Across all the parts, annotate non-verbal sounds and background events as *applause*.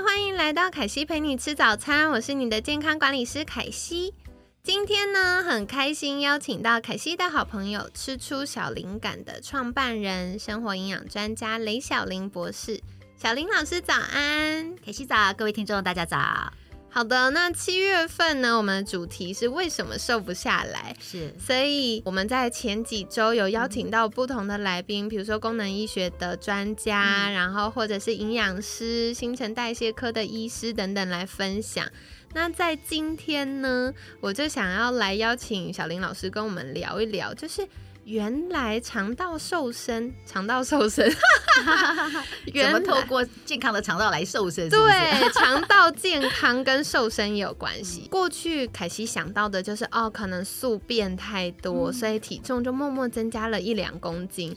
欢迎来到凯西陪你吃早餐，我是你的健康管理师凯西。今天呢，很开心邀请到凯西的好朋友，吃出小灵感的创办人、生活营养专家雷小林博士。小林老师早安，凯西早，各位听众大家早。好的，那七月份呢，我们的主题是为什么瘦不下来？是，所以我们在前几周有邀请到不同的来宾，比如说功能医学的专家，然后或者是营养师、新陈代谢科的医师等等来分享。那在今天呢，我就想要来邀请小林老师跟我们聊一聊，就是原来肠道瘦身，*laughs* 肠道瘦身。*laughs* 怎么透过健康的肠道来瘦身？对，肠道健康跟瘦身也有关系。过去凯西想到的就是，哦，可能宿便太多，所以体重就默默增加了一两公斤。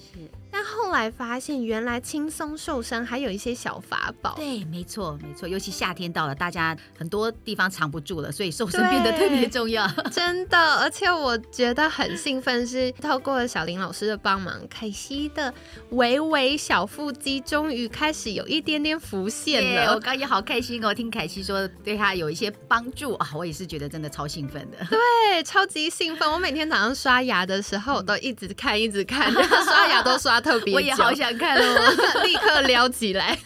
来发现，原来轻松瘦身还有一些小法宝。对，没错，没错。尤其夏天到了，大家很多地方藏不住了，所以瘦身变得特别重要。*laughs* 真的，而且我觉得很兴奋，是透过小林老师的帮忙，凯西的微微小腹肌终于开始有一点点浮现了。我刚也好开心哦，听凯西说对他有一些帮助啊，我也是觉得真的超兴奋的。对，超级兴奋。我每天早上刷牙的时候都一直看，一直看，*laughs* 刷牙都刷。特别，*laughs* 我也好想看哦，*laughs* 立刻撩起来。*laughs*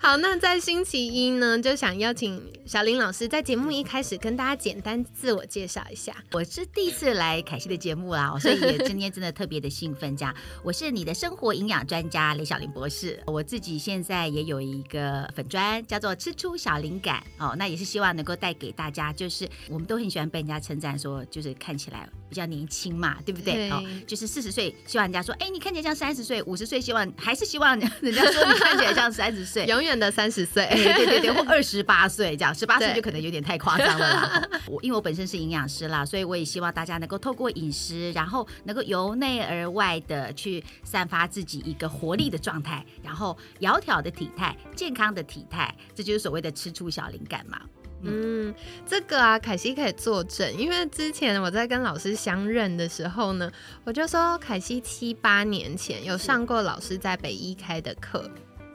好，那在星期一呢，就想邀请小林老师在节目一开始跟大家简单自我介绍一下。我是第一次来凯西的节目啦，所以也今天真的特别的兴奋。这样，我是你的生活营养专家雷小林博士。我自己现在也有一个粉砖，叫做吃出小灵感哦。那也是希望能够带给大家，就是我们都很喜欢被人家称赞，说就是看起来比较年轻嘛，对不对？哦，就是四十岁希望人家说，哎，你看起来像三十岁；五十岁希望还是希望人家说你看起来像三十岁，*laughs* 永远。的三十岁，*laughs* 对对对，或 *laughs* 二十八岁这样，十八岁就可能有点太夸张了啦。我因为我本身是营养师啦，所以我也希望大家能够透过饮食，然后能够由内而外的去散发自己一个活力的状态，然后窈窕的体态、健康的体态，这就是所谓的吃出小灵感嘛。嗯，这个啊，凯西可以作证，因为之前我在跟老师相认的时候呢，我就说凯西七八年前有上过老师在北医开的课。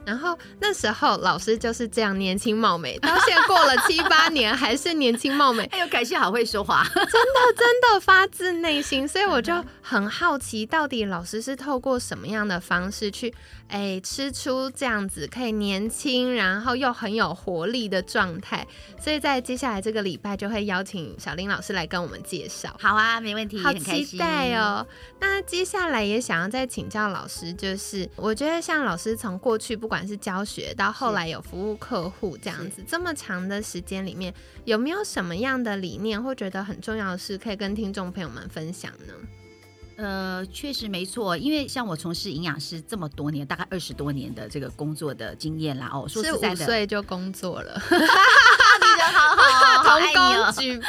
然后那时候老师就是这样年轻貌美，到现在过了七八年还是年轻貌美。*laughs* 哎呦，凯西好会说话，真的真的发自内心，所以我就很好奇，到底老师是透过什么样的方式去哎吃出这样子可以年轻，然后又很有活力的状态。所以在接下来这个礼拜就会邀请小林老师来跟我们介绍。好啊，没问题，好期待哦。那接下来也想要再请教老师，就是我觉得像老师从过去不管不管是教学到后来有服务客户这样子，这么长的时间里面，有没有什么样的理念或觉得很重要的事可以跟听众朋友们分享呢？呃，确实没错，因为像我从事营养师这么多年，大概二十多年的这个工作的经验啦，哦，是五岁就工作了，*laughs* 你人好好，*laughs* 同工举报。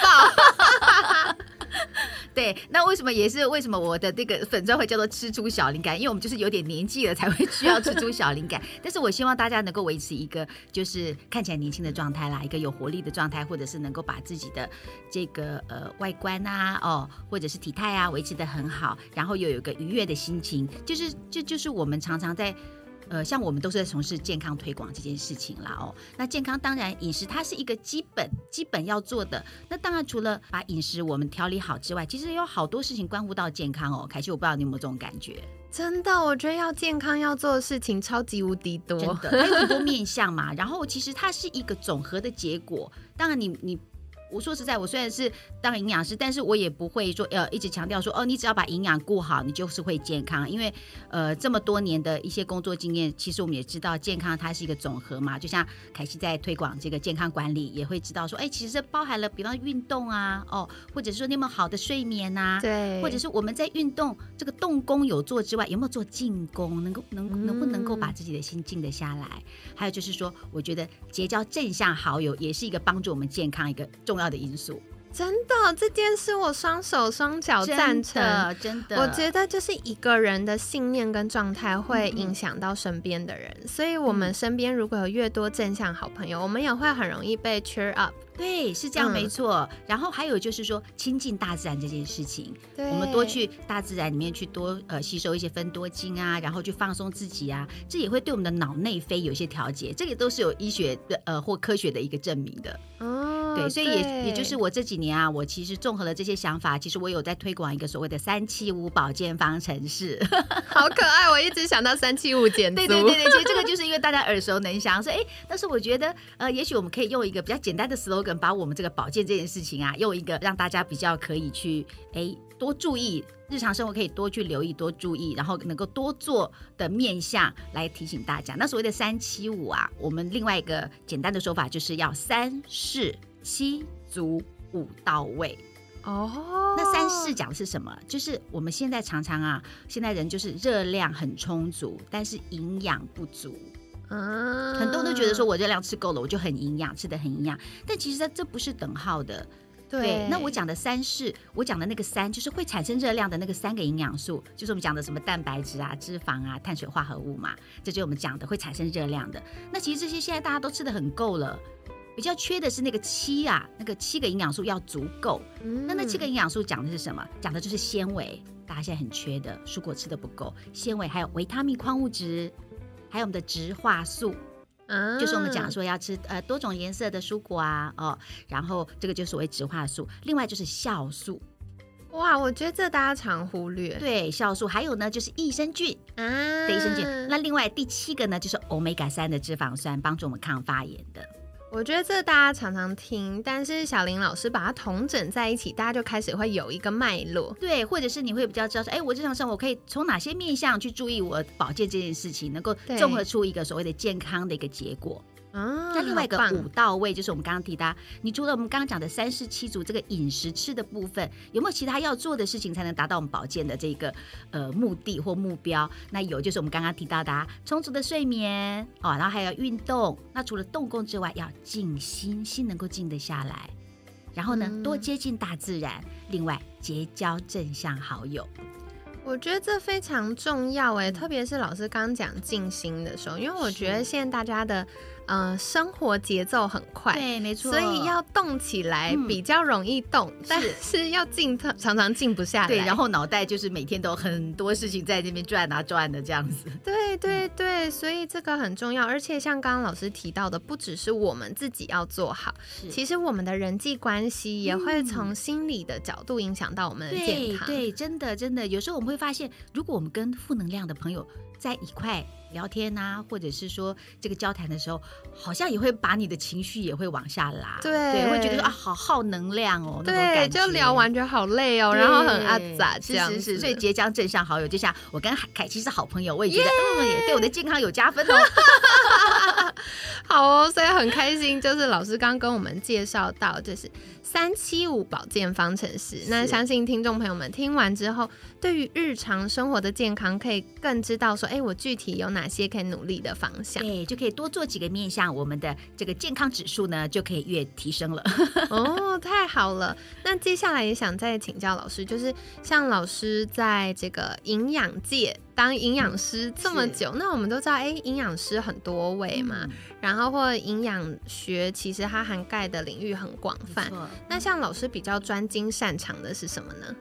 对，那为什么也是为什么我的这个粉钻会叫做吃出小灵感？因为我们就是有点年纪了才会需要吃出小灵感。*laughs* 但是我希望大家能够维持一个就是看起来年轻的状态啦，一个有活力的状态，或者是能够把自己的这个呃外观啊，哦，或者是体态啊维持的很好，然后又有一个愉悦的心情，就是这就是我们常常在。呃，像我们都是在从事健康推广这件事情啦哦。那健康当然饮食它是一个基本基本要做的。那当然除了把饮食我们调理好之外，其实有好多事情关乎到健康哦。凯西，我不知道你有没有这种感觉？真的，我觉得要健康要做的事情超级无敌多，真的，它有很多面向嘛。然后其实它是一个总和的结果。当然你你我说实在，我虽然是当营养师，但是我也不会说呃一直强调说哦，你只要把营养顾好，你就是会健康。因为呃这么多年的一些工作经验，其实我们也知道健康它是一个总和嘛。就像凯西在推广这个健康管理，也会知道说，哎，其实包含了比方运动啊，哦，或者是说你有没有好的睡眠呐，对，或者是我们在运动这个动功有做之外，有没有做静功，能够能能不能够把自己的心静得下来？还有就是说，我觉得结交正向好友也是一个帮助我们健康一个重要的因素。真的，这件事我双手双脚赞成。真的，我觉得就是一个人的信念跟状态会影响到身边的人，所以我们身边如果有越多正向好朋友，我们也会很容易被 cheer up。对，是这样，没错。然后还有就是说，亲近大自然这件事情，我们多去大自然里面去多呃吸收一些分多精啊，然后去放松自己啊，这也会对我们的脑内啡有一些调节，这个都是有医学的呃或科学的一个证明的。哦，对，所以也也就是我这几年啊，我其实综合了这些想法，其实我有在推广一个所谓的三七五保健方程式，*laughs* 好可爱，我一直想到三七五减对对对对，其实这个就是因为大家耳熟能详，所以哎，但是我觉得呃，也许我们可以用一个比较简单的 slogan。把我们这个保健这件事情啊，用一个让大家比较可以去哎多注意日常生活可以多去留意多注意，然后能够多做的面向来提醒大家。那所谓的三七五啊，我们另外一个简单的说法就是要三四七足五到位哦。那三四讲的是什么？就是我们现在常常啊，现在人就是热量很充足，但是营养不足。嗯，很多人都觉得说我热量吃够了，我就很营养，吃的很营养。但其实它这不是等号的。对，那我讲的三是，我讲的那个三就是会产生热量的那个三个营养素，就是我们讲的什么蛋白质啊、脂肪啊、碳水化合物嘛，这就是我们讲的会产生热量的。那其实这些现在大家都吃的很够了，比较缺的是那个七啊，那个七个营养素要足够。那那七个营养素讲的是什么？讲的就是纤维，大家现在很缺的，蔬果吃的不够，纤维还有维他命、矿物质。还有我们的植化素，嗯，就是我们讲说要吃呃多种颜色的蔬果啊，哦，然后这个就所谓植化素。另外就是酵素，哇，我觉得这大家常忽略。对，酵素还有呢就是益生菌啊，益生菌。那另外第七个呢就是欧米伽三的脂肪酸，帮助我们抗发炎的。我觉得这大家常常听，但是小林老师把它统整在一起，大家就开始会有一个脉络，对，或者是你会比较知道说，哎，我日常生活可以从哪些面向去注意我保健这件事情，能够综合出一个所谓的健康的一个结果。那另外一个五到位，就是我们刚刚提到，你除了我们刚刚讲的三十七组这个饮食吃的部分，有没有其他要做的事情才能达到我们保健的这个呃目的或目标？那有就是我们刚刚提到的充足的睡眠哦，然后还有运动。那除了动工之外，要静心，心能够静得下来。然后呢，多接近大自然。另外，结交正向好友。我觉得这非常重要哎，特别是老师刚讲静心的时候，因为我觉得现在大家的。嗯，生活节奏很快，对，没错，所以要动起来比较容易动，但是要静，常常静不下来。对，然后脑袋就是每天都很多事情在那边转啊转的这样子。对对对，所以这个很重要。而且像刚刚老师提到的，不只是我们自己要做好，其实我们的人际关系也会从心理的角度影响到我们的健康。对，真的真的，有时候我们会发现，如果我们跟负能量的朋友在一块。聊天呐，或者是说这个交谈的时候，好像也会把你的情绪也会往下拉，对，会觉得说啊，好耗能量哦，对，就聊完觉得好累哦，然后很阿杂，是是是，所以结交正向好友，就像我跟凯奇是好朋友，我也觉得嗯，也对我的健康有加分哦。好哦，所以很开心，就是老师刚跟我们介绍到，就是三七五保健方程式。那相信听众朋友们听完之后，对于日常生活的健康，可以更知道说，哎，我具体有哪些可以努力的方向，对，就可以多做几个面向，我们的这个健康指数呢，就可以越提升了。*laughs* 哦，太好了。那接下来也想再请教老师，就是像老师在这个营养界。当营养师这么久，那我们都知道，哎，营养师很多位嘛，然后或营养学其实它涵盖的领域很广泛。那像老师比较专精擅长的是什么呢？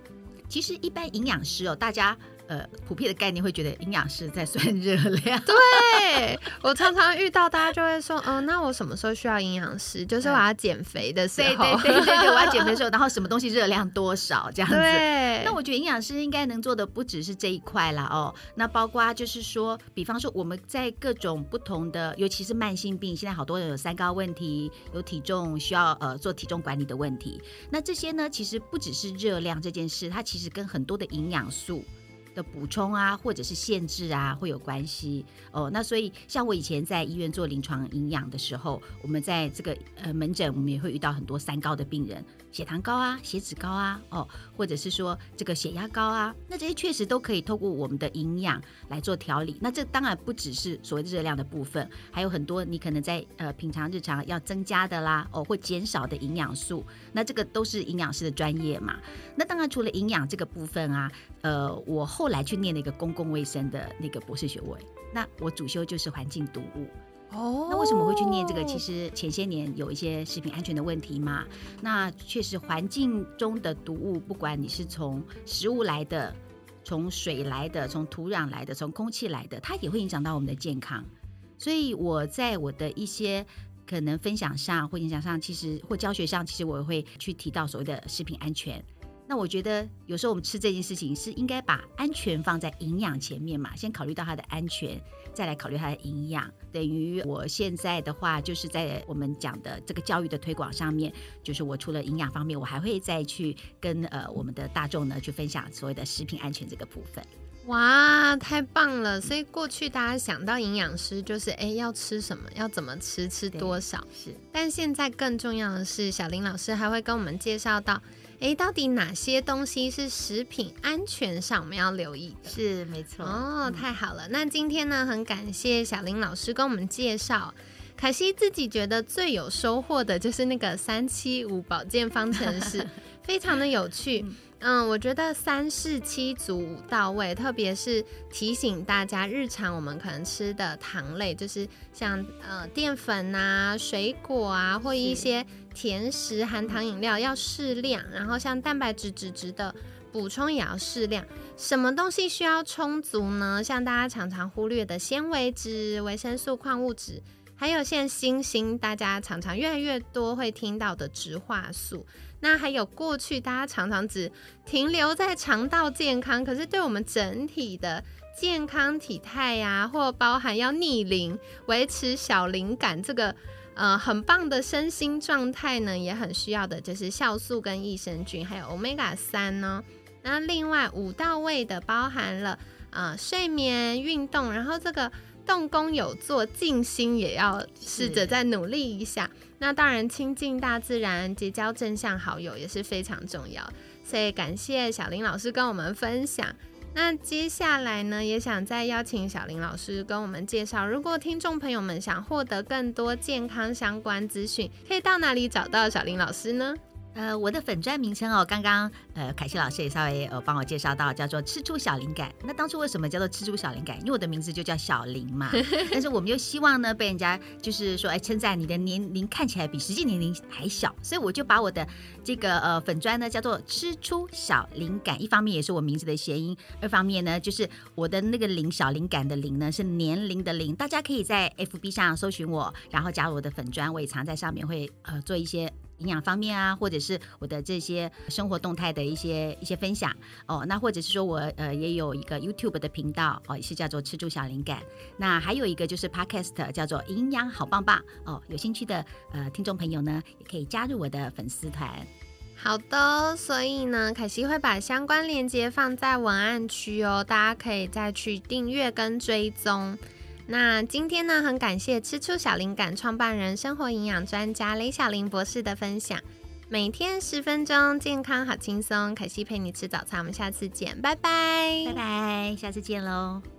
其实一般营养师哦，大家呃普遍的概念会觉得营养师在算热量。对我常常遇到大家就会说，嗯，那我什么时候需要营养师？就是我要减肥的时对候。对对对对，我要减肥的时候，然后什么东西热量多少这样子。对那我觉得营养师应该能做的不只是这一块啦哦，那包括就是说，比方说我们在各种不同的，尤其是慢性病，现在好多人有三高问题，有体重需要呃做体重管理的问题。那这些呢，其实不只是热量这件事，它其实跟很多的营养素。的补充啊，或者是限制啊，会有关系哦。那所以，像我以前在医院做临床营养的时候，我们在这个呃门诊，我们也会遇到很多三高的病人，血糖高啊，血脂高啊，哦，或者是说这个血压高啊，那这些确实都可以透过我们的营养来做调理。那这当然不只是所谓的热量的部分，还有很多你可能在呃平常日常要增加的啦，哦，或减少的营养素，那这个都是营养师的专业嘛。那当然除了营养这个部分啊，呃，我后来去念了一个公共卫生的那个博士学位，那我主修就是环境毒物。哦那为什么会去念这个？其实前些年有一些食品安全的问题嘛。那确实环境中的毒物，不管你是从食物来的、从水来的、从土壤来的、从空气来的，它也会影响到我们的健康。所以我在我的一些可能分享上或影响上，其实或教学上，其实我会去提到所谓的食品安全。那我觉得有时候我们吃这件事情是应该把安全放在营养前面嘛，先考虑到它的安全，再来考虑它的营养。等于我现在的话，就是在我们讲的这个教育的推广上面，就是我除了营养方面，我还会再去跟呃我们的大众呢去分享所谓的食品安全这个部分。哇，太棒了！所以过去大家想到营养师就是，哎，要吃什么，要怎么吃，吃多少。是，但现在更重要的是，小林老师还会跟我们介绍到，哎，到底哪些东西是食品安全上我们要留意的。是没错。哦，太好了！那今天呢，很感谢小林老师跟我们介绍。凯西自己觉得最有收获的就是那个三七五保健方程式，*laughs* 非常的有趣。嗯，我觉得三四七足五到位，特别是提醒大家，日常我们可能吃的糖类，就是像呃淀粉啊、水果啊，或一些甜食、含糖饮料要适量，然后像蛋白质、脂质的补充也要适量。什么东西需要充足呢？像大家常常忽略的纤维质、维生素、矿物质，还有现在新兴大家常常越来越多会听到的植化素。那还有过去大家常常只停留在肠道健康，可是对我们整体的健康体态呀、或包含要逆龄、维持小灵感这个呃很棒的身心状态呢，也很需要的就是酵素跟益生菌，还有 omega 三呢。那另外五到位的包含了呃睡眠、运动，然后这个动工有做，静心也要试着再努力一下。那当然，亲近大自然，结交正向好友也是非常重要。所以感谢小林老师跟我们分享。那接下来呢，也想再邀请小林老师跟我们介绍，如果听众朋友们想获得更多健康相关资讯，可以到哪里找到小林老师呢？呃，我的粉砖名称哦，刚刚呃凯西老师也稍微呃帮我介绍到，叫做吃出小灵感。那当初为什么叫做吃出小灵感？因为我的名字就叫小林嘛，*laughs* 但是我们又希望呢被人家就是说哎称赞你的年龄看起来比实际年龄还小，所以我就把我的这个呃粉砖呢叫做吃出小灵感。一方面也是我名字的谐音，二方面呢就是我的那个灵小灵感的灵呢是年龄的龄。大家可以在 FB 上搜寻我，然后加入我的粉砖，我也常在上面会呃做一些。营养方面啊，或者是我的这些生活动态的一些一些分享哦，那或者是说我呃也有一个 YouTube 的频道哦，是叫做吃住小灵感。那还有一个就是 Podcast 叫做营养好棒棒哦，有兴趣的呃听众朋友呢，也可以加入我的粉丝团。好的，所以呢，凯西会把相关链接放在文案区哦，大家可以再去订阅跟追踪。那今天呢，很感谢吃出小灵感创办人、生活营养专家雷小玲博士的分享。每天十分钟，健康好轻松。凯西陪你吃早餐，我们下次见，拜拜，拜拜，下次见喽。